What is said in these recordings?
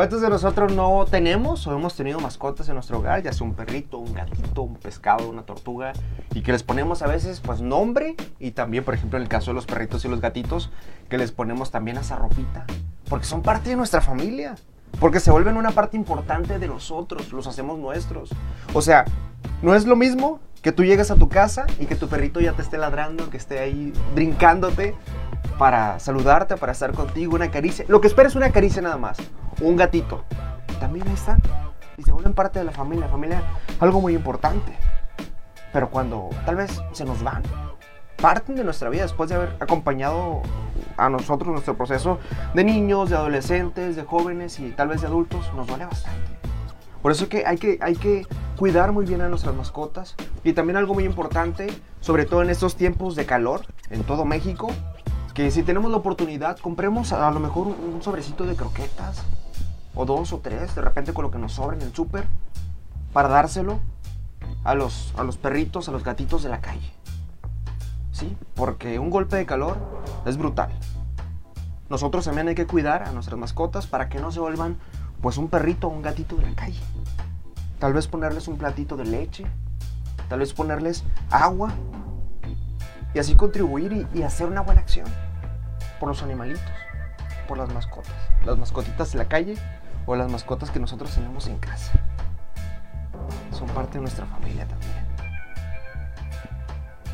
¿Cuántos de nosotros no tenemos o hemos tenido mascotas en nuestro hogar? Ya sea un perrito, un gatito, un pescado, una tortuga. Y que les ponemos a veces pues nombre. Y también, por ejemplo, en el caso de los perritos y los gatitos, que les ponemos también esa ropita. Porque son parte de nuestra familia. Porque se vuelven una parte importante de nosotros. Los hacemos nuestros. O sea, no es lo mismo que tú llegues a tu casa y que tu perrito ya te esté ladrando, que esté ahí brincándote para saludarte, para estar contigo, una caricia. Lo que esperes es una caricia nada más. Un gatito. También están. Y se vuelven parte de la familia. La familia, algo muy importante. Pero cuando tal vez se nos van, parten de nuestra vida después de haber acompañado a nosotros nuestro proceso de niños, de adolescentes, de jóvenes y tal vez de adultos, nos duele bastante. Por eso que hay que, hay que cuidar muy bien a nuestras mascotas. Y también algo muy importante, sobre todo en estos tiempos de calor en todo México, que si tenemos la oportunidad, compremos a, lo mejor un, sobrecito de croquetas, o dos o tres, de repente con lo que nos sobra en el súper, para dárselo a los, a los perritos, a los gatitos de la calle. ¿Sí? Porque un golpe de calor es brutal. Nosotros también hay que cuidar a nuestras mascotas para que no se vuelvan pues un perrito o un gatito de la calle. Tal vez ponerles un platito de leche, tal vez ponerles agua y así contribuir y, hacer una buena acción por los animalitos, por las mascotas, las mascotitas de la calle o las mascotas que nosotros tenemos en casa. Son parte de nuestra familia también.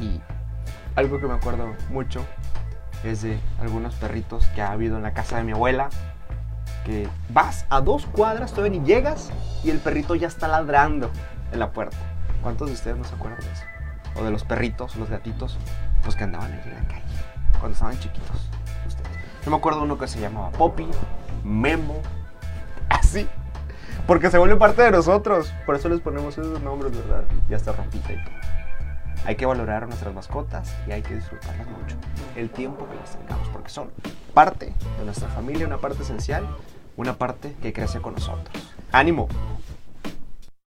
Y algo que me acuerdo mucho es de algunos perritos que ha habido en la casa de mi abuela, que vas a dos cuadras, todavía ni llegas y el perrito ya está ladrando en la puerta. ¿Cuántos de ustedes no se acuerdan de eso? O de los perritos, los gatitos pues que andaban en la calle cuando estaban chiquitos. Yo me acuerdo uno que se llamaba Poppy, Memo, así. Porque se vuelve parte de nosotros. Por eso les ponemos esos nombres, ¿verdad? Y hasta rompita y todo. Hay que valorar a nuestras mascotas y hay que disfrutarlas mucho. El tiempo que les tengamos, porque son parte de nuestra familia, una parte esencial, una parte que crece con nosotros. ¡Ánimo!